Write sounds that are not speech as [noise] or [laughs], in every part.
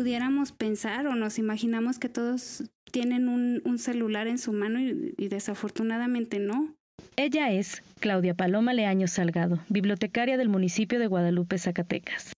pudiéramos pensar o nos imaginamos que todos tienen un, celular en su mano y, desafortunadamente no. Ella es Claudia Paloma Leaño Salgado, bibliotecaria del municipio de Guadalupe, Zacatecas.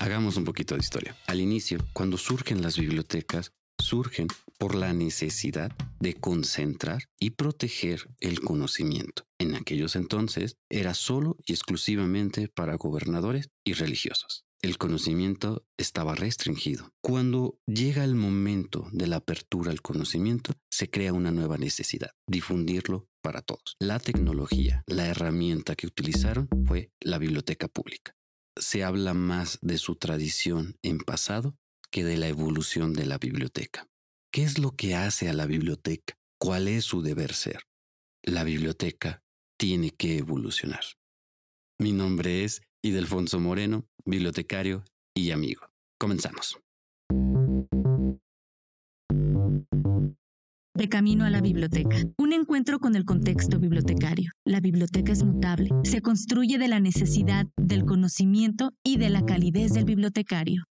Hagamos un poquito de historia. Al inicio, cuando surgen las bibliotecas, surgen por la necesidad de concentrar y proteger el conocimiento. En aquellos entonces era solo y exclusivamente para gobernadores y religiosos. El conocimiento estaba restringido. Cuando llega el momento de la apertura al conocimiento, se crea una nueva necesidad, difundirlo para todos. La tecnología, la herramienta que utilizaron fue la biblioteca pública. Se habla más de su tradición en pasado que de la evolución de la biblioteca. ¿Qué es lo que hace a la biblioteca? ¿Cuál es su deber ser? La biblioteca tiene que evolucionar. Mi nombre es Idelfonso Moreno, bibliotecario y amigo. Comenzamos. De camino a la biblioteca. Un encuentro con el contexto bibliotecario. La biblioteca es mutable. Se construye de la necesidad, del conocimiento y de la calidez del bibliotecario.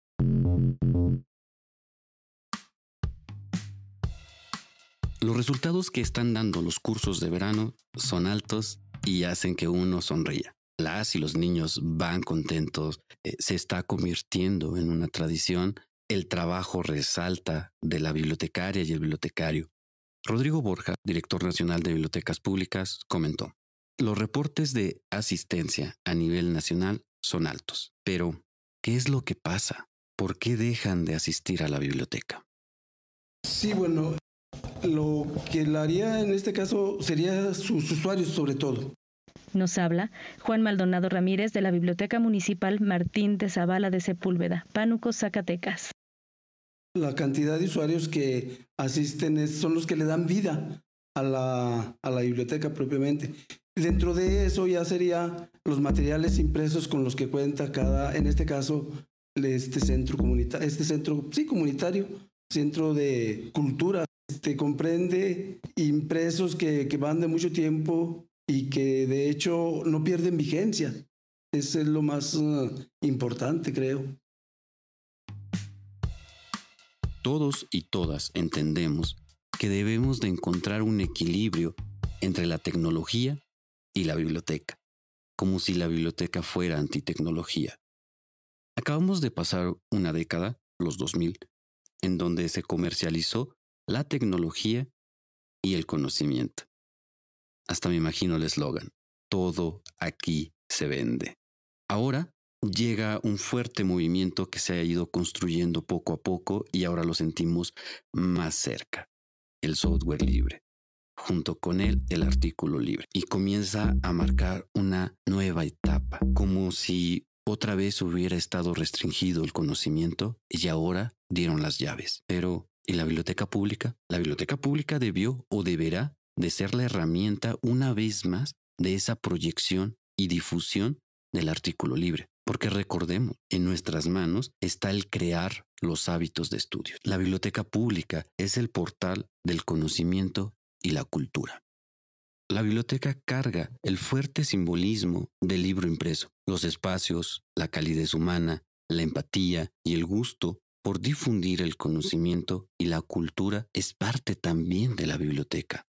Los resultados que están dando los cursos de verano son altos y hacen que uno sonría. Las y los niños van contentos, eh, se está convirtiendo en una tradición, el trabajo resalta de la bibliotecaria y el bibliotecario. Rodrigo Borja, director nacional de bibliotecas públicas, comentó, los reportes de asistencia a nivel nacional son altos, pero ¿qué es lo que pasa? ¿Por qué dejan de asistir a la biblioteca? Sí, bueno, lo que la haría en este caso sería sus usuarios sobre todo. Nos habla Juan Maldonado Ramírez de la Biblioteca Municipal Martín de Zavala de Sepúlveda, Pánuco, Zacatecas. La cantidad de usuarios que asisten son los que le dan vida a la, a la biblioteca propiamente. Dentro de eso ya sería los materiales impresos con los que cuenta cada, en este caso, este centro comunitario, este centro, sí, comunitario, centro de cultura te comprende impresos que, van de mucho tiempo y que de hecho no pierden vigencia. Eso es lo más uh, importante, creo. Todos y todas entendemos que debemos de encontrar un equilibrio entre la tecnología y la biblioteca, como si la biblioteca fuera antitecnología. Acabamos de pasar una década, los 2000, en donde se comercializó la tecnología y el conocimiento. Hasta me imagino el eslogan, todo aquí se vende. Ahora llega un fuerte movimiento que se ha ido construyendo poco a poco y ahora lo sentimos más cerca, el software libre. Junto con él el artículo libre y comienza a marcar una nueva etapa, como si otra vez hubiera estado restringido el conocimiento y ahora dieron las llaves. Pero ¿Y la biblioteca pública? La biblioteca pública debió o deberá de ser la herramienta una vez más de esa proyección y difusión del artículo libre. Porque recordemos, en nuestras manos está el crear los hábitos de estudio. La biblioteca pública es el portal del conocimiento y la cultura. La biblioteca carga el fuerte simbolismo del libro impreso, los espacios, la calidez humana, la empatía y el gusto por difundir el conocimiento y la cultura es parte también de la biblioteca.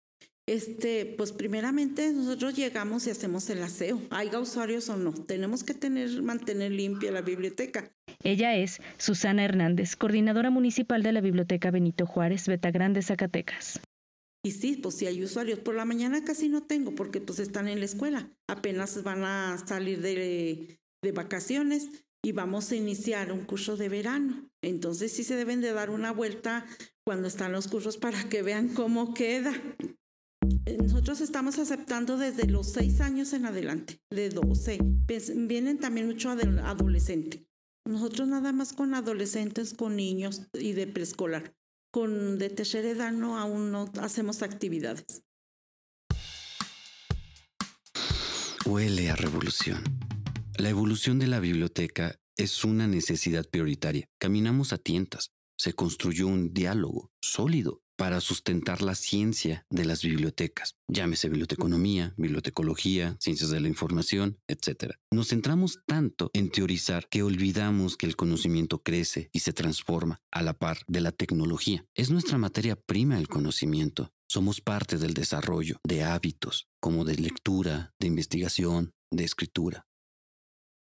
Este, pues primeramente nosotros llegamos y hacemos el aseo, haya usuarios o no, tenemos que tener, mantener limpia la biblioteca. Ella es Susana Hernández, coordinadora municipal de la Biblioteca Benito Juárez, Betagrande, Zacatecas. Y sí, pues si hay usuarios, por la mañana casi no tengo porque pues están en la escuela, apenas van a salir de, de vacaciones y vamos a iniciar un curso de verano. Entonces sí se deben de dar una vuelta cuando están los cursos para que vean cómo queda. Nosotros estamos aceptando desde los seis años en adelante, de 12. Vienen también mucho adolescentes. Nosotros nada más con adolescentes, con niños y de preescolar. Con de tercera edad no, aún no hacemos actividades. Huele a revolución. La evolución de la biblioteca es una necesidad prioritaria. Caminamos a tientas. Se construyó un diálogo sólido para sustentar la ciencia de las bibliotecas, llámese biblioteconomía, bibliotecología, ciencias de la información, etc. Nos centramos tanto en teorizar que olvidamos que el conocimiento crece y se transforma a la par de la tecnología. Es nuestra materia prima el conocimiento. Somos parte del desarrollo de hábitos como de lectura, de investigación, de escritura.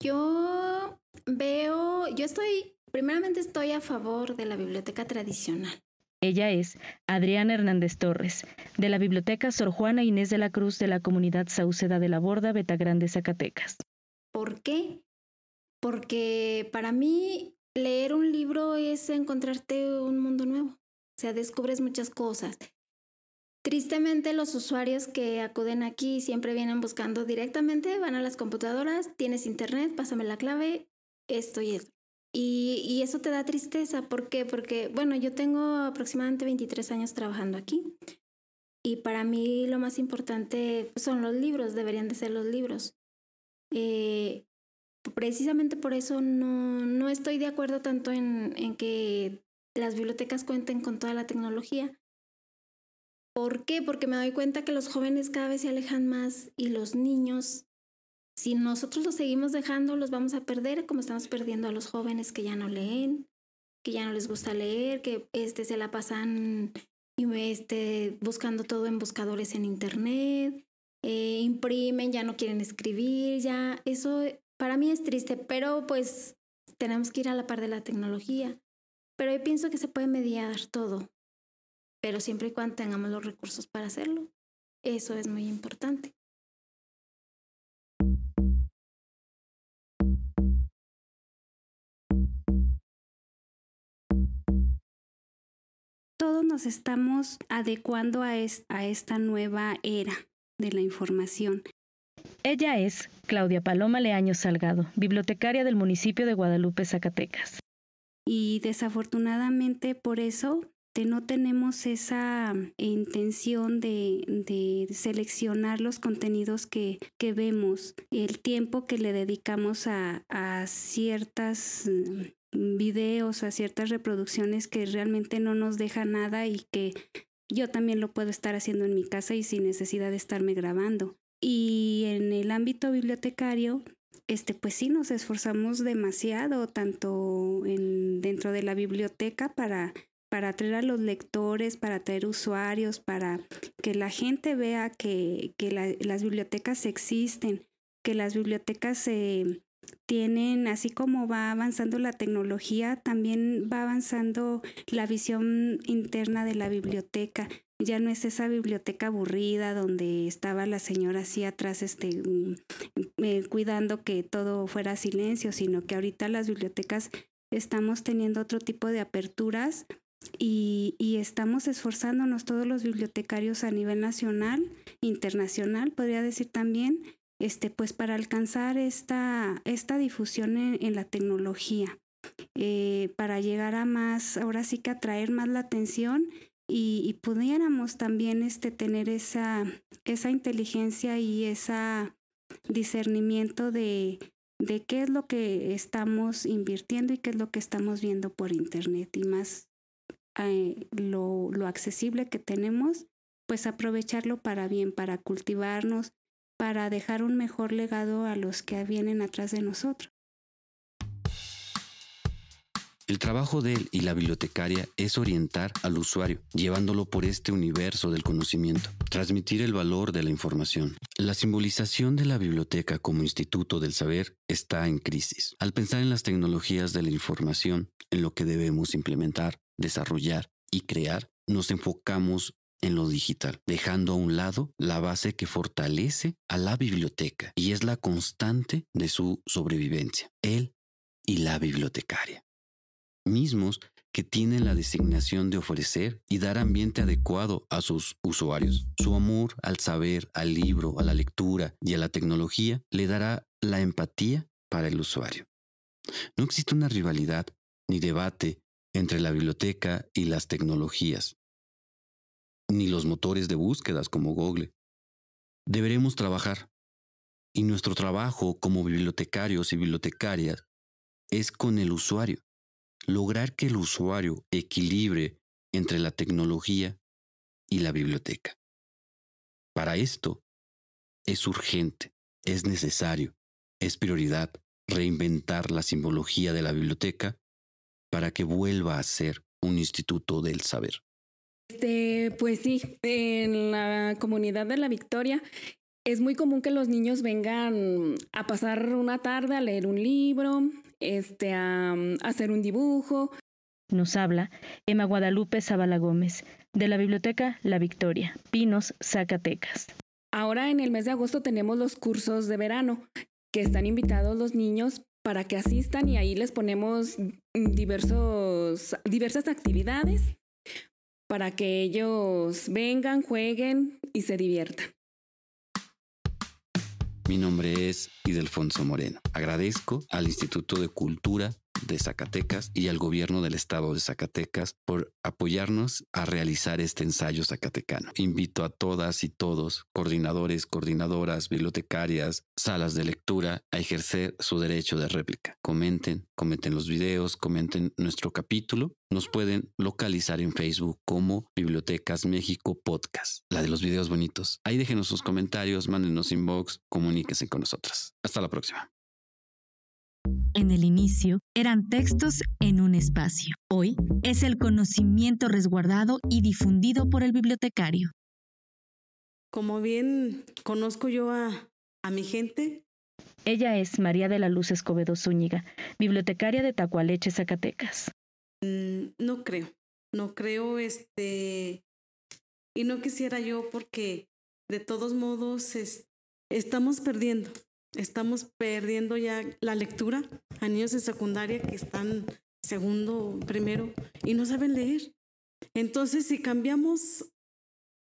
Yo veo, yo estoy, primeramente estoy a favor de la biblioteca tradicional. Ella es Adriana Hernández Torres, de la Biblioteca Sor Juana Inés de la Cruz de la Comunidad Sauceda de la Borda, Betagrande, Zacatecas. ¿Por qué? Porque para mí leer un libro es encontrarte un mundo nuevo. O sea, descubres muchas cosas. Tristemente los usuarios que acuden aquí siempre vienen buscando directamente, van a las computadoras, tienes internet, pásame la clave, esto y esto. Y, eso te da tristeza. ¿Por qué? Porque, bueno, yo tengo aproximadamente 23 años trabajando aquí. Y para mí lo más importante son los libros, deberían de ser los libros. Eh, precisamente por eso no, no estoy de acuerdo tanto en, en que las bibliotecas cuenten con toda la tecnología. ¿Por qué? Porque me doy cuenta que los jóvenes cada vez se alejan más y los niños si nosotros los seguimos dejando, los vamos a perder, como estamos perdiendo a los jóvenes que ya no leen, que ya no les gusta leer, que este, se la pasan este, buscando todo en buscadores en internet, eh, imprimen, ya no quieren escribir, ya eso para mí es triste, pero pues tenemos que ir a la par de la tecnología. Pero yo pienso que se puede mediar todo, pero siempre y cuando tengamos los recursos para hacerlo. Eso es muy importante. Nos estamos adecuando a, esta nueva era de la información. Ella es Claudia Paloma Leaño Salgado, bibliotecaria del municipio de Guadalupe, Zacatecas. Y desafortunadamente por eso no tenemos esa intención de, seleccionar los contenidos que, vemos, el tiempo que le dedicamos a, a ciertas videos, a ciertas reproducciones que realmente no nos deja nada y que yo también lo puedo estar haciendo en mi casa y sin necesidad de estarme grabando. Y en el ámbito bibliotecario, este, pues sí nos esforzamos demasiado, tanto en, dentro de la biblioteca para, para atraer a los lectores, para atraer usuarios, para que la gente vea que, que las bibliotecas existen, que las bibliotecas se, tienen, así como va avanzando la tecnología, también va avanzando la visión interna de la biblioteca. Ya no es esa biblioteca aburrida donde estaba la señora así atrás este, mm, eh, cuidando que todo fuera silencio, sino que ahorita las bibliotecas estamos teniendo otro tipo de aperturas y, y, estamos esforzándonos todos los bibliotecarios a nivel nacional, internacional, podría decir también, este, pues para alcanzar esta, esta difusión en, la tecnología, eh, para llegar a más, ahora sí que atraer más la atención y, pudiéramos también este, tener esa, esa inteligencia y ese discernimiento de, de qué es lo que estamos invirtiendo y qué es lo que estamos viendo por internet y más eh, lo, lo accesible que tenemos, pues aprovecharlo para bien, para cultivarnos, para dejar un mejor legado a los que vienen atrás de nosotros. El trabajo de él y la bibliotecaria es orientar al usuario, llevándolo por este universo del conocimiento, transmitir el valor de la información. La simbolización de la biblioteca como instituto del saber está en crisis. Al pensar en las tecnologías de la información, en lo que debemos implementar, desarrollar y crear, nos enfocamos en lo digital, dejando a un lado la base que fortalece a la biblioteca y es la constante de su sobrevivencia, él y la bibliotecaria, mismos que tienen la designación de ofrecer y dar ambiente adecuado a sus usuarios. Su amor al saber, al libro, a la lectura y a la tecnología le dará la empatía para el usuario. No existe una rivalidad ni debate entre la biblioteca y las tecnologías ni los motores de búsquedas como Google. Deberemos trabajar. Y nuestro trabajo como bibliotecarios y bibliotecarias es con el usuario. Lograr que el usuario equilibre entre la tecnología y la biblioteca. Para esto, es urgente, es necesario, es prioridad reinventar la simbología de la biblioteca para que vuelva a ser un instituto del saber. Este, pues sí, en la comunidad de la Victoria es muy común que los niños vengan a pasar una tarde a leer un libro, este, a, hacer un dibujo. Nos habla Emma Guadalupe Zavala Gómez, de la Biblioteca La Victoria, Pinos, Zacatecas. Ahora en el mes de agosto tenemos los cursos de verano, que están invitados los niños para que asistan y ahí les ponemos diversos, diversas actividades para que ellos vengan, jueguen y se diviertan. Mi nombre es Idelfonso Moreno. Agradezco al Instituto de Cultura de Zacatecas y al gobierno del estado de Zacatecas por apoyarnos a realizar este ensayo zacatecano. Invito a todas y todos, coordinadores, coordinadoras, bibliotecarias, salas de lectura, a ejercer su derecho de réplica. Comenten, comenten los videos, comenten nuestro capítulo. Nos pueden localizar en Facebook como Bibliotecas México Podcast, la de los videos bonitos. Ahí déjenos sus comentarios, mándenos inbox, comuníquense con nosotras. Hasta la próxima. En el inicio eran textos en un espacio. Hoy es el conocimiento resguardado y difundido por el bibliotecario. Como bien conozco yo a, a mi gente. Ella es María de la Luz Escobedo Zúñiga, bibliotecaria de Tacualeche, Zacatecas. Mm, no creo, no creo, este, y no quisiera yo porque de todos modos estamos perdiendo, estamos perdiendo ya la lectura a niños de secundaria que están segundo, primero y no saben leer. Entonces, si cambiamos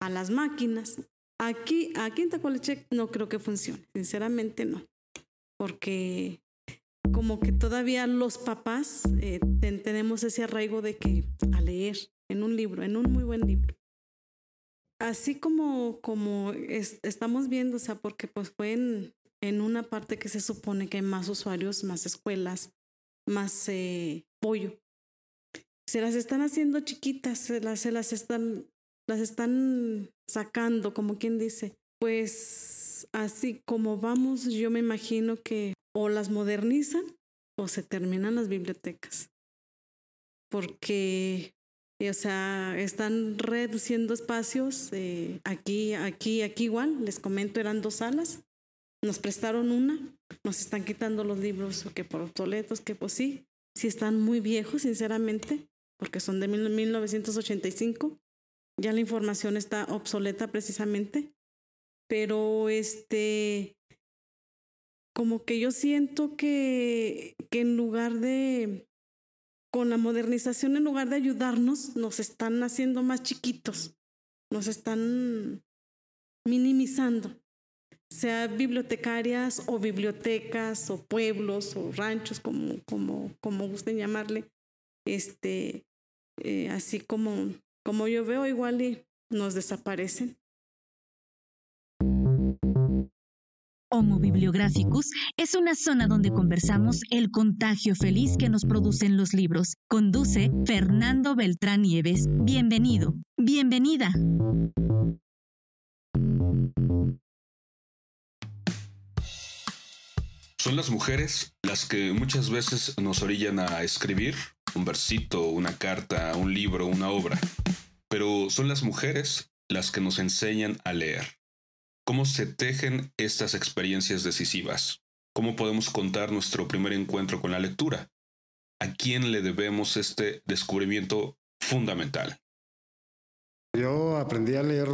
a las máquinas, aquí, aquí en Tacualeche no creo que funcione, sinceramente no, porque como que todavía los papás eh, tenemos ese arraigo de que a leer en un libro, en un muy buen libro. Así como, como estamos viendo, o sea, porque pues fue en, en una parte que se supone que hay más usuarios, más escuelas, más eh, pollo. Se las están haciendo chiquitas, se las, están, las están sacando, como quien dice. Pues así como vamos, yo me imagino que o las modernizan o se terminan las bibliotecas. Porque, o sea, están reduciendo espacios. Eh, aquí, aquí, aquí igual, les comento, eran dos salas nos prestaron una, nos están quitando los libros que por obsoletos, que pues sí, sí están muy viejos, sinceramente, porque son de 1985. Ya la información está obsoleta precisamente, pero este, como que yo siento que, que en lugar de, con la modernización, en lugar de ayudarnos, nos están haciendo más chiquitos, nos están minimizando sea bibliotecarias o bibliotecas o pueblos o ranchos, como, como, como gusten llamarle, este, eh, así como, como yo veo, igual y nos desaparecen. Homo Bibliográficus es una zona donde conversamos el contagio feliz que nos producen los libros. Conduce Fernando Beltrán Nieves. Bienvenido. Bienvenida. Son las mujeres las que muchas veces nos orillan a escribir un versito, una carta, un libro, una obra. Pero son las mujeres las que nos enseñan a leer. ¿Cómo se tejen estas experiencias decisivas? ¿Cómo podemos contar nuestro primer encuentro con la lectura? ¿A quién le debemos este descubrimiento fundamental? Yo aprendí a leer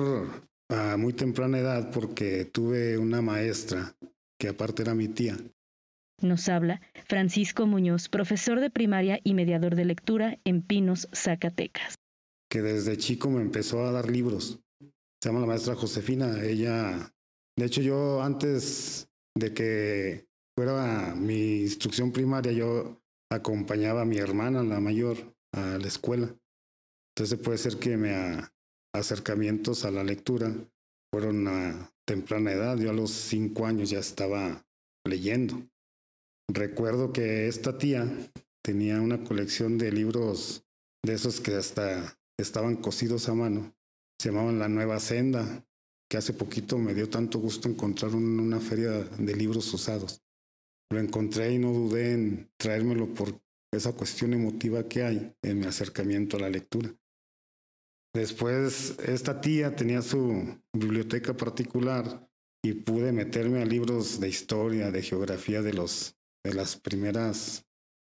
a muy temprana edad porque tuve una maestra que aparte era mi tía. Nos habla Francisco Muñoz, profesor de primaria y mediador de lectura en Pinos, Zacatecas. Que desde chico me empezó a dar libros. Se llama la maestra Josefina. Ella, de hecho yo antes de que fuera mi instrucción primaria, yo acompañaba a mi hermana, la mayor, a la escuela. Entonces puede ser que mis acercamientos a la lectura fueron a temprana edad. Yo a los cinco años ya estaba leyendo. Recuerdo que esta tía tenía una colección de libros de esos que hasta estaban cosidos a mano. se llamaban La Nueva Senda, que hace poquito me dio tanto gusto encontrar en una feria de libros usados. Lo encontré y no dudé en traérmelo por esa cuestión emotiva que hay en mi acercamiento a la lectura. Después, esta tía tenía su biblioteca particular y pude meterme a libros de historia, de geografía de, los, de las primeras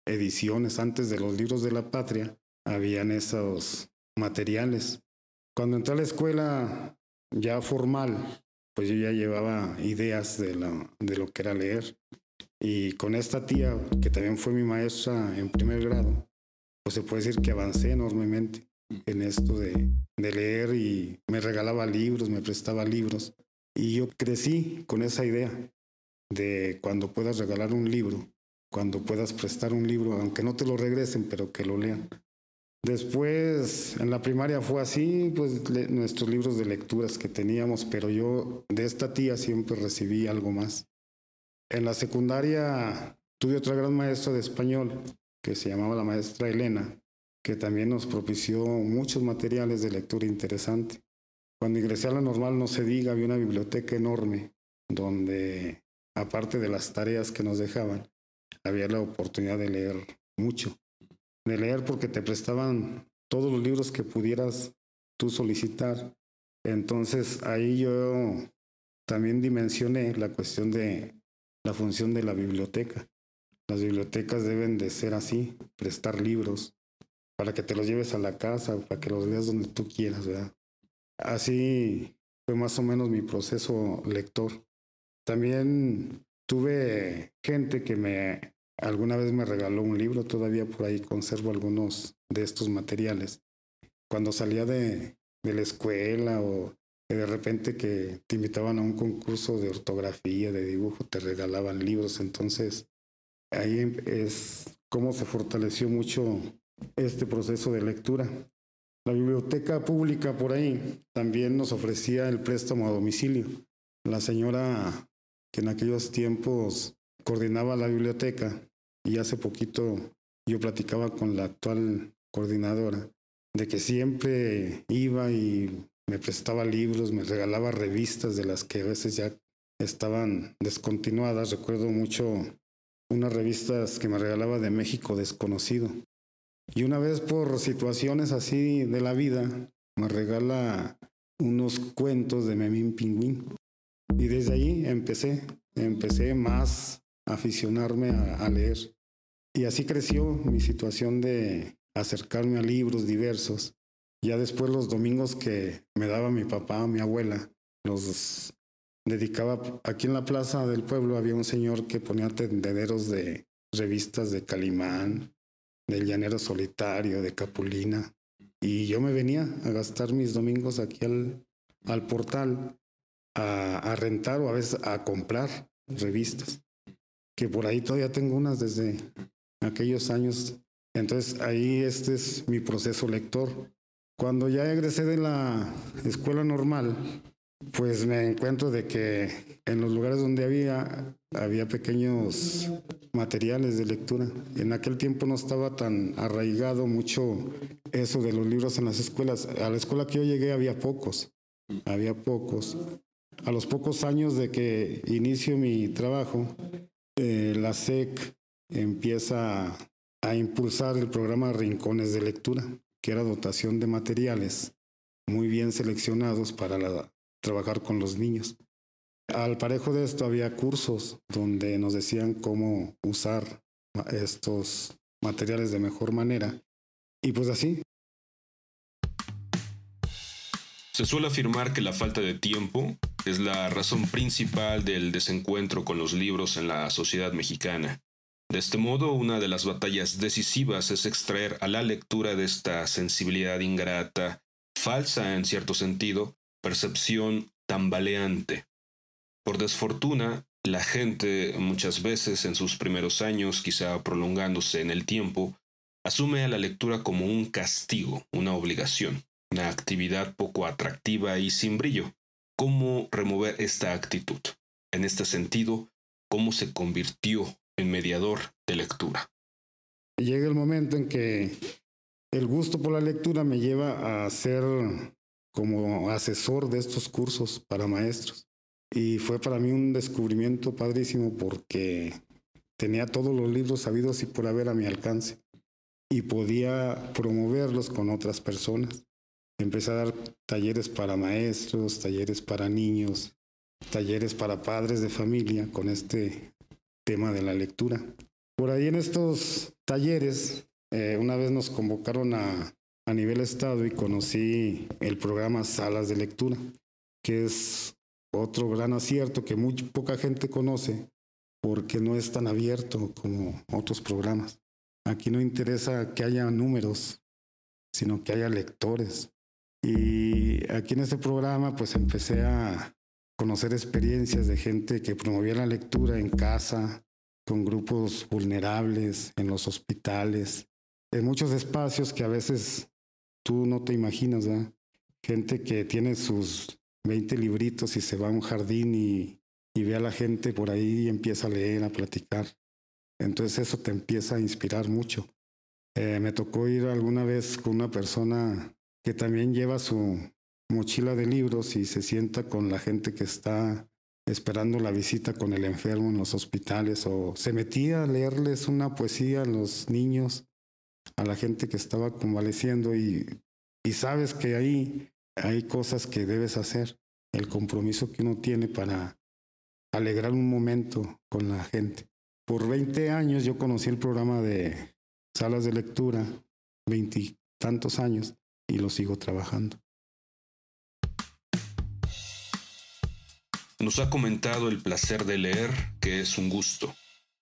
ediciones, antes de los libros de la patria, habían esos materiales. Cuando entré a la escuela ya formal, pues yo ya llevaba ideas de lo, de lo que era leer. Y con esta tía, que también fue mi maestra en primer grado, pues se puede decir que avancé enormemente en esto de, de leer y me regalaba libros, me prestaba libros. Y yo crecí con esa idea de cuando puedas regalar un libro, cuando puedas prestar un libro, aunque no te lo regresen, pero que lo lean. Después, en la primaria fue así, pues nuestros libros de lecturas que teníamos, pero yo de esta tía siempre recibí algo más. En la secundaria tuve otra gran maestra de español que se llamaba la maestra Elena, que también nos propició muchos materiales de lectura interesante. Cuando ingresé a la normal, no se diga, había una biblioteca enorme donde, aparte de las tareas que nos dejaban, había la oportunidad de leer mucho. De leer porque te prestaban todos los libros que pudieras tú solicitar. Entonces ahí yo también dimensioné la cuestión de la función de la biblioteca. Las bibliotecas deben de ser así, prestar libros, para que te los lleves a la casa, para que los leas donde tú quieras. Así fue más o menos mi proceso lector. También tuve gente que me alguna vez me regaló un libro, todavía por ahí conservo algunos de estos materiales. Cuando salía de, de la escuela o de repente que te invitaban a un concurso de ortografía, de dibujo, te regalaban libros. Entonces, ahí es cómo se fortaleció mucho este proceso de lectura. La biblioteca pública por ahí también nos ofrecía el préstamo a domicilio. La señora que en aquellos tiempos coordinaba la biblioteca y hace poquito yo platicaba con la actual coordinadora de que siempre iba y me prestaba libros, me regalaba revistas de las que a veces ya estaban descontinuadas. Recuerdo mucho unas revistas que me regalaba de México desconocido. Y una vez por situaciones así de la vida, me regala unos cuentos de Memín Pingüín. Y desde ahí empecé, empecé más a aficionarme a, a leer. Y así creció mi situación de acercarme a libros diversos. Ya después los domingos que me daba mi papá, mi abuela, los dedicaba aquí en la plaza del pueblo había un señor que ponía tendederos de revistas de Calimán, del Llanero Solitario, de Capulina. Y yo me venía a gastar mis domingos aquí al, al portal a, rentar o a veces a comprar revistas, que por ahí todavía tengo unas desde aquellos años. Entonces ahí este es mi proceso lector. Cuando ya egresé de la escuela normal, pues me encuentro de que en los lugares donde había, había pequeños materiales de lectura. En aquel tiempo no estaba tan arraigado mucho eso de los libros en las escuelas. A la escuela que yo llegué había pocos, había pocos. A los pocos años de que inicio mi trabajo, eh, la SEC empieza a impulsar el programa Rincones de Lectura, que era dotación de materiales muy bien seleccionados para trabajar con los niños. Al parejo de esto había cursos donde nos decían cómo usar estos materiales de mejor manera. Y pues así. Se suele afirmar que la falta de tiempo es la razón principal del desencuentro con los libros en la sociedad mexicana. De este modo, una de las batallas decisivas es extraer a la lectura de esta sensibilidad ingrata, falsa en cierto sentido, percepción tambaleante. Por desfortuna, la gente muchas veces en sus primeros años, quizá prolongándose en el tiempo, asume a la lectura como un castigo, una obligación, una actividad poco atractiva y sin brillo. ¿Cómo remover esta actitud? En este sentido, ¿cómo se convirtió en mediador de lectura? Llega el momento en que el gusto por la lectura me lleva a ser como asesor de estos cursos para maestros. Y fue para mí un descubrimiento padrísimo porque tenía todos los libros sabidos y por haber a mi alcance y podía promoverlos con otras personas. Empecé a dar talleres para maestros, talleres para niños, talleres para padres de familia con este tema de la lectura. Por ahí en estos talleres, eh, una vez nos convocaron a, a nivel estado y conocí el programa Salas de Lectura, que es otro gran acierto que muy poca gente conoce porque no es tan abierto como otros programas. Aquí no interesa que haya números, sino que haya lectores. Y aquí en este programa pues empecé a conocer experiencias de gente que promovía la lectura en casa, con grupos vulnerables, en los hospitales, en muchos espacios que a veces tú no te imaginas, ¿verdad? Gente que tiene sus 20 libritos y se va a un jardín y, y ve a la gente por ahí y empieza a leer, a platicar. Entonces eso te empieza a inspirar mucho. Eh, me tocó ir alguna vez con una persona que también lleva su mochila de libros y se sienta con la gente que está esperando la visita con el enfermo en los hospitales o se metía a leerles una poesía a los niños, a la gente que estaba convaleciendo y, y sabes que ahí hay cosas que debes hacer, el compromiso que uno tiene para alegrar un momento con la gente. Por 20 años yo conocí el programa de salas de lectura, veintitantos años, y lo sigo trabajando. Nos ha comentado el placer de leer, que es un gusto.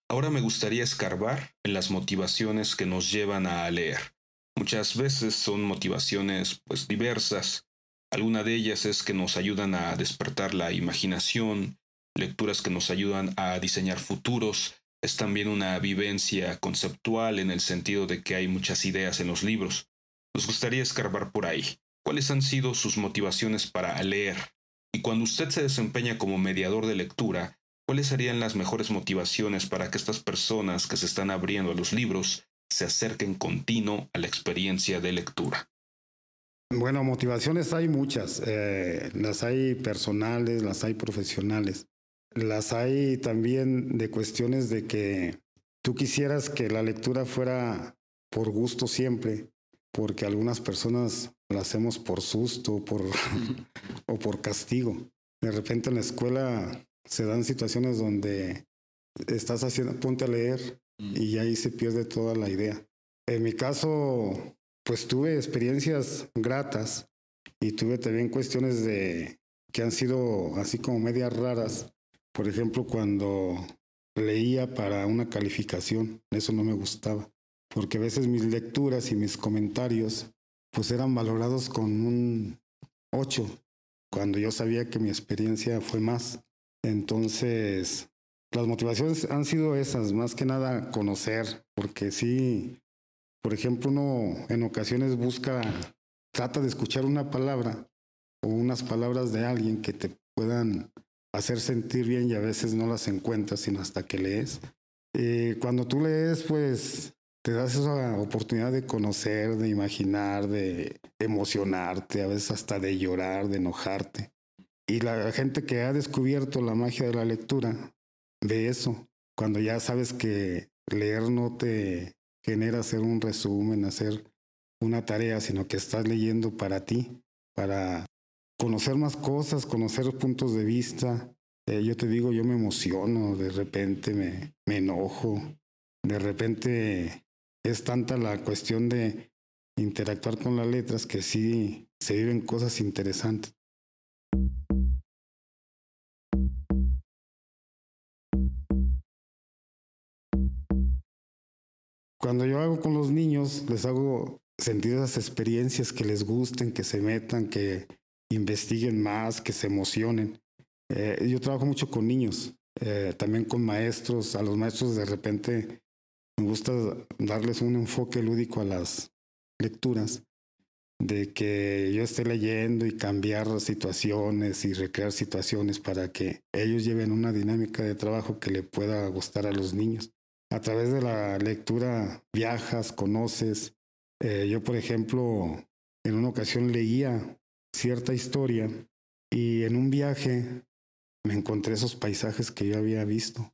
Ahora me gustaría escarbar en las motivaciones que nos llevan a leer. Muchas veces son motivaciones pues diversas. Alguna de ellas es que nos ayudan a despertar la imaginación, lecturas que nos ayudan a diseñar futuros. Es también una vivencia conceptual en el sentido de que hay muchas ideas en los libros. Nos gustaría escarbar por ahí. ¿Cuáles han sido sus motivaciones para leer? Y cuando usted se desempeña como mediador de lectura, ¿cuáles serían las mejores motivaciones para que estas personas que se están abriendo a los libros se acerquen continuo a la experiencia de lectura? Bueno, motivaciones hay muchas. Eh, las hay personales, las hay profesionales. Las hay también de cuestiones de que tú quisieras que la lectura fuera por gusto siempre, porque algunas personas la hacemos por susto por, [laughs] o por castigo. De repente en la escuela se dan situaciones donde estás haciendo, ponte a leer mm. y ahí se pierde toda la idea. En mi caso, pues tuve experiencias gratas y tuve también cuestiones de que han sido así como medias raras. Por ejemplo, cuando leía para una calificación, eso no me gustaba, porque a veces mis lecturas y mis comentarios pues eran valorados con un 8, cuando yo sabía que mi experiencia fue más. Entonces, las motivaciones han sido esas, más que nada conocer, porque sí, por ejemplo, uno en ocasiones busca, trata de escuchar una palabra o unas palabras de alguien que te puedan hacer sentir bien y a veces no las encuentras sino hasta que lees. Eh, cuando tú lees, pues te das esa oportunidad de conocer, de imaginar, de emocionarte, a veces hasta de llorar, de enojarte. Y la gente que ha descubierto la magia de la lectura ve eso, cuando ya sabes que leer no te genera hacer un resumen, hacer una tarea, sino que estás leyendo para ti, para conocer más cosas, conocer puntos de vista. Eh, yo te digo, yo me emociono, de repente me enojo, de repente es tanta la cuestión de interactuar con las letras que sí se viven cosas interesantes. Cuando yo hago con los niños, les hago sentir esas experiencias que les gusten, que se metan, que investiguen más, que se emocionen. Eh, yo trabajo mucho con niños, eh, también con maestros. A los maestros de repente me gusta darles un enfoque lúdico a las lecturas, de que yo esté leyendo y cambiar situaciones y recrear situaciones para que ellos lleven una dinámica de trabajo que le pueda gustar a los niños. A través de la lectura viajas, conoces. Eh, yo, por ejemplo, en una ocasión leía cierta historia y en un viaje me encontré esos paisajes que yo había visto,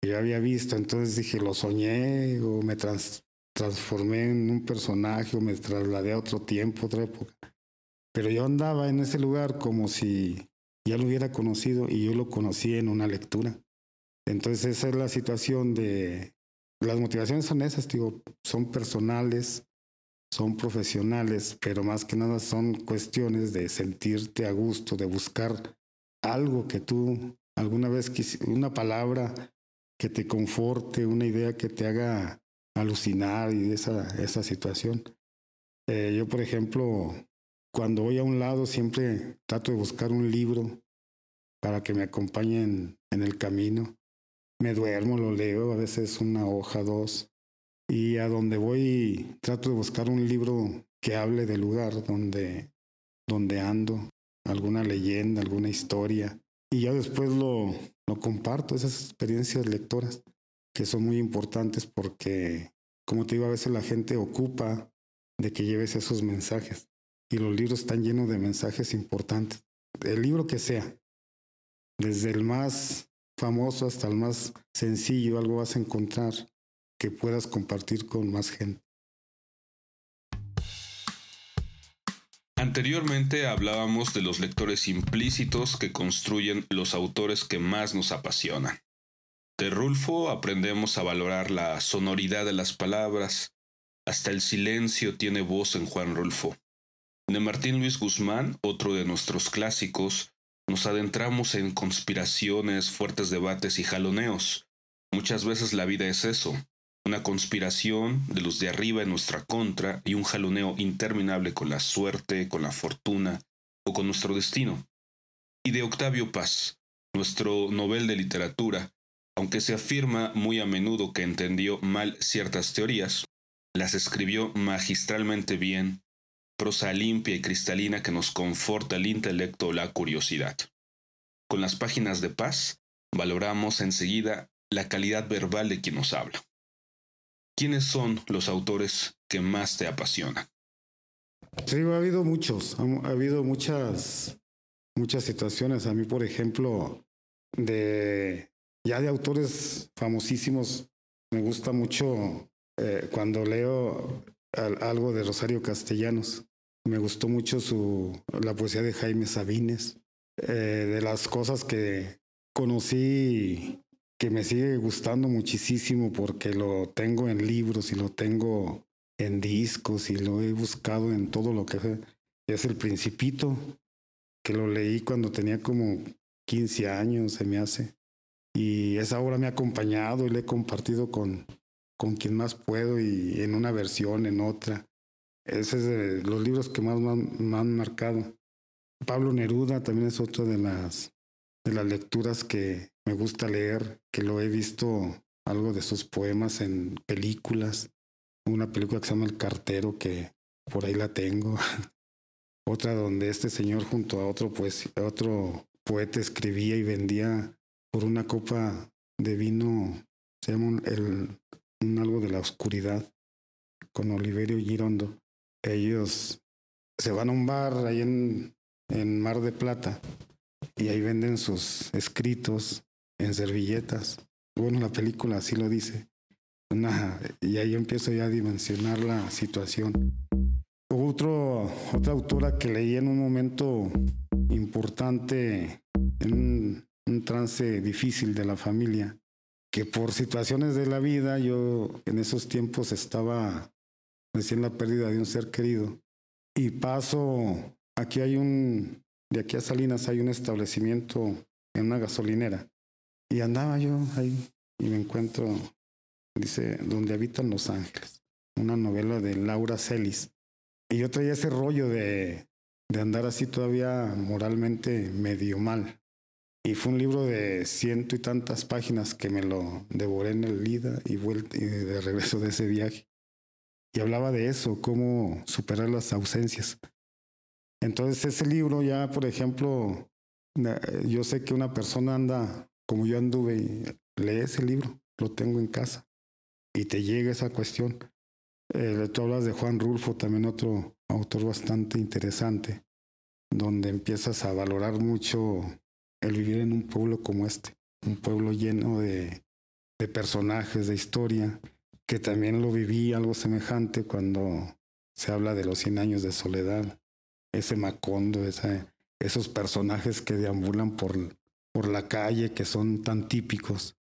que yo había visto, entonces dije, lo soñé o me transformé en un personaje o me trasladé a otro tiempo, otra época. Pero yo andaba en ese lugar como si ya lo hubiera conocido y yo lo conocí en una lectura. Entonces esa es la situación de... Las motivaciones son esas, digo, son personales, son profesionales, pero más que nada son cuestiones de sentirte a gusto, de buscar algo que tú alguna vez quisiste, una palabra que te conforte, una idea que te haga alucinar y esa, esa situación. Eh, yo, por ejemplo, cuando voy a un lado siempre trato de buscar un libro para que me acompañe en, en el camino. Me duermo, lo leo, a veces una hoja, dos, y a donde voy trato de buscar un libro que hable del lugar donde, donde ando, alguna leyenda, alguna historia. Y ya después lo, lo comparto, esas experiencias lectoras, que son muy importantes porque, como te digo, a veces la gente ocupa de que lleves esos mensajes. Y los libros están llenos de mensajes importantes. El libro que sea, desde el más famoso hasta el más sencillo, algo vas a encontrar que puedas compartir con más gente. Anteriormente hablábamos de los lectores implícitos que construyen los autores que más nos apasionan. De Rulfo aprendemos a valorar la sonoridad de las palabras, hasta el silencio tiene voz en Juan Rulfo. De Martín Luis Guzmán, otro de nuestros clásicos, nos adentramos en conspiraciones, fuertes debates y jaloneos. Muchas veces la vida es eso, una conspiración de los de arriba en nuestra contra y un jaloneo interminable con la suerte, con la fortuna o con nuestro destino. Y de Octavio Paz, nuestro novel de literatura, aunque se afirma muy a menudo que entendió mal ciertas teorías, las escribió magistralmente bien, prosa limpia y cristalina que nos conforta el intelecto o la curiosidad. Con las páginas de Paz, valoramos enseguida la calidad verbal de quien nos habla. ¿Quiénes son los autores que más te apasionan? Sí, ha habido muchos, ha, habido muchas, muchas situaciones. A mí, por ejemplo, de ya de autores famosísimos, me gusta mucho eh, cuando leo algo de Rosario Castellanos. Me gustó mucho su, la poesía de Jaime Sabines. Eh, de las cosas que conocí que me sigue gustando muchísimo porque lo tengo en libros y lo tengo en discos y lo he buscado en todo lo que es el Principito, que lo leí cuando tenía como 15 años, se me hace. Y esa obra me ha acompañado y le he compartido con, con quien más puedo y en una versión, en otra. Ese es de los libros que más me han marcado. Pablo Neruda también es otro de las, de las lecturas que, me gusta leer, que lo he visto algo de sus poemas en películas. Una película que se llama El Cartero, que por ahí la tengo. [laughs] Otra donde este señor junto a otro, pues, otro poeta escribía y vendía por una copa de vino, se llama el, un algo de la oscuridad, con Oliverio Girondo. Ellos se van a un bar ahí en, en Mar de Plata y ahí venden sus escritos en servilletas. Bueno, la película así lo dice. y ahí empiezo ya a dimensionar la situación. Otro, otra autora que leí en un momento importante, en un, un trance difícil de la familia, que por situaciones de la vida yo en esos tiempos estaba recién la pérdida de un ser querido. Y paso, aquí hay un, de aquí a Salinas hay un establecimiento en una gasolinera. Y andaba yo ahí y me encuentro, dice, donde habitan los ángeles, una novela de Laura Celis. Y yo traía ese rollo de, de andar así todavía moralmente medio mal. Y fue un libro de ciento y tantas páginas que me lo devoré en el ida y, vuelta, y de regreso de ese viaje. Y hablaba de eso, cómo superar las ausencias. Entonces ese libro ya, por ejemplo, yo sé que una persona anda como yo anduve y lee ese libro, lo tengo en casa y te llega esa cuestión. Eh, tú hablas de Juan Rulfo, también otro autor bastante interesante. donde empiezas a valorar mucho el vivir en un pueblo como este, un pueblo lleno de, de personajes, de historia, que también lo viví algo semejante cuando se habla de los 100 años de soledad, ese Macondo, esos personajes que deambulan por, por la calle, que son tan típicos.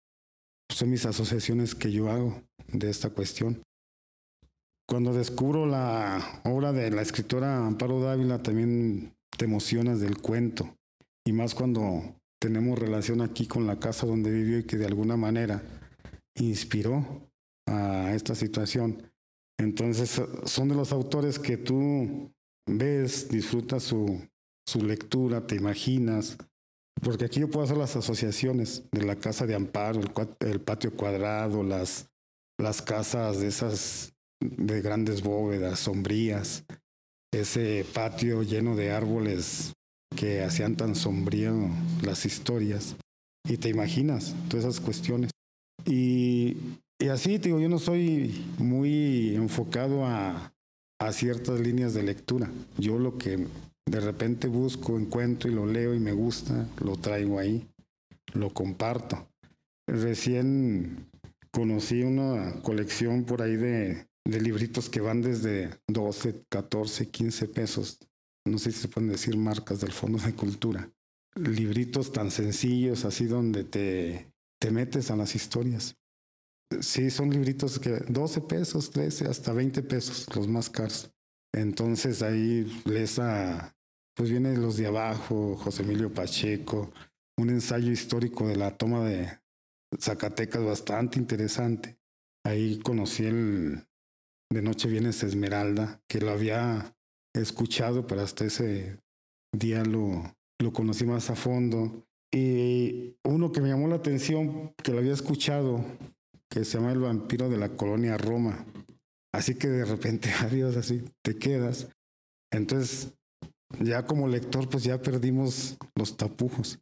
Son mis asociaciones que yo hago de esta cuestión. Cuando descubro la obra de la escritora Amparo Dávila, también te emocionas del cuento. Y más cuando tenemos relación aquí con la casa donde vivió y que de alguna manera inspiró a esta situación. Entonces, son de los autores que tú ves, disfrutas su, su lectura, te imaginas, porque aquí yo puedo hacer las asociaciones de la casa de amparo, el, el patio cuadrado, las, las casas de esas de grandes bóvedas sombrías, ese patio lleno de árboles que hacían tan sombrío las historias. Y te imaginas todas esas cuestiones. Y, y así, digo, yo no soy muy enfocado a, a ciertas líneas de lectura. Yo lo que de repente busco, encuentro y lo leo y me gusta, lo traigo ahí, lo comparto. Recién conocí una colección por ahí de, de libritos que van desde 12, 14, 15 pesos. No sé si se pueden decir marcas del Fondo de Cultura. Libritos tan sencillos, así donde te, te metes a las historias. Sí, son libritos que 12 pesos, 13, hasta 20 pesos, los más caros. Entonces ahí lees a, pues vienen los de abajo, José Emilio Pacheco, un ensayo histórico de la toma de Zacatecas bastante interesante. Ahí conocí el, de Noche Vienes Esmeralda, que lo había escuchado, pero hasta ese día lo, lo conocí más a fondo. Y uno que me llamó la atención, que lo había escuchado, que se llama El vampiro de la colonia Roma. Así que de repente, [laughs] adiós, así te quedas. Entonces, ya como lector, pues ya perdimos los tapujos.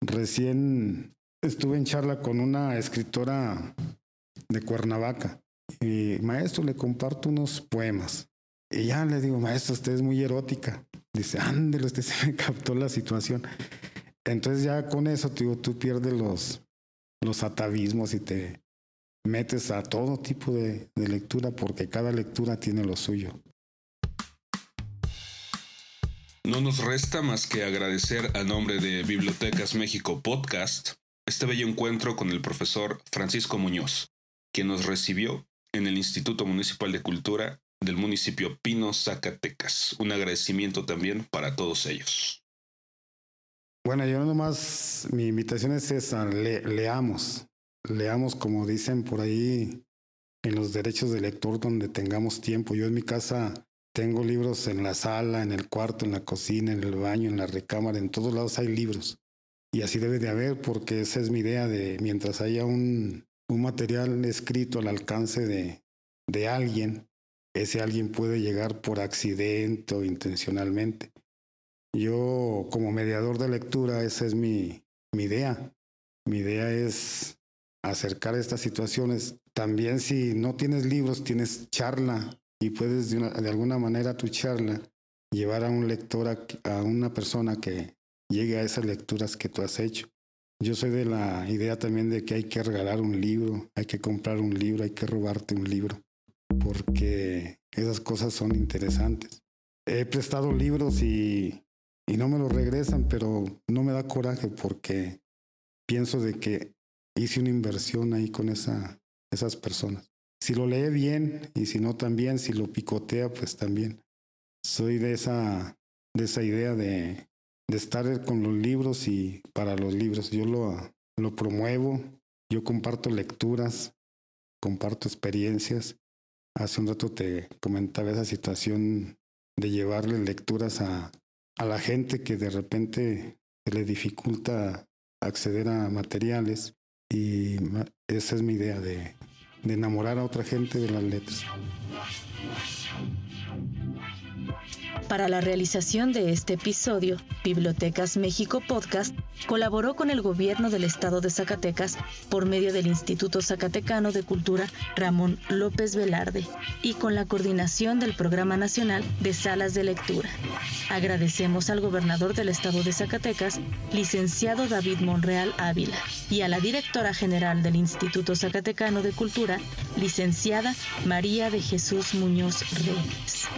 Recién estuve en charla con una escritora de Cuernavaca y maestro, le comparto unos poemas. Y ya le digo, maestro, usted es muy erótica. Dice, ándele, usted se [laughs] me captó la situación. Entonces ya con eso, digo, tú pierdes los, los atavismos y te metes a todo tipo de, de lectura porque cada lectura tiene lo suyo. No nos resta más que agradecer a nombre de Bibliotecas México Podcast este bello encuentro con el profesor Francisco Muñoz, quien nos recibió en el Instituto Municipal de Cultura del municipio Pino, Zacatecas. Un agradecimiento también para todos ellos. Bueno, yo nomás, mi invitación es esa, leamos, leamos como dicen por ahí en los derechos de lector donde tengamos tiempo. Yo en mi casa tengo libros en la sala, en el cuarto, en la cocina, en el baño, en la recámara, en todos lados hay libros. Y así debe de haber porque esa es mi idea de mientras haya un, un material escrito al alcance de, de alguien, ese alguien puede llegar por accidente o intencionalmente. Yo como mediador de lectura, esa es mi, mi idea. Mi idea es acercar estas situaciones. También si no tienes libros, tienes charla y puedes de, alguna manera tu charla llevar a un lector, a, a una persona que llegue a esas lecturas que tú has hecho. Yo soy de la idea también de que hay que regalar un libro, hay que comprar un libro, hay que robarte un libro, porque esas cosas son interesantes. He prestado libros y, y no me los regresan, pero no me da coraje porque pienso de que hice una inversión ahí con esa, esas personas. Si lo lee bien y si no también, si lo picotea, pues también. Soy de esa, de esa idea de de estar con los libros y para los libros. Yo lo, lo promuevo, yo comparto lecturas, comparto experiencias. Hace un rato te comentaba esa situación de llevarle lecturas a, a la gente que de repente se le dificulta acceder a materiales y esa es mi idea de, de enamorar a otra gente de las letras. Para la realización de este episodio, Bibliotecas México Podcast colaboró con el gobierno del estado de Zacatecas por medio del Instituto Zacatecano de Cultura Ramón López Velarde y con la coordinación del Programa Nacional de Salas de Lectura. Agradecemos al gobernador del estado de Zacatecas, licenciado David Monreal Ávila, y a la directora general del Instituto Zacatecano de Cultura, licenciada María de Jesús Muñoz Reyes.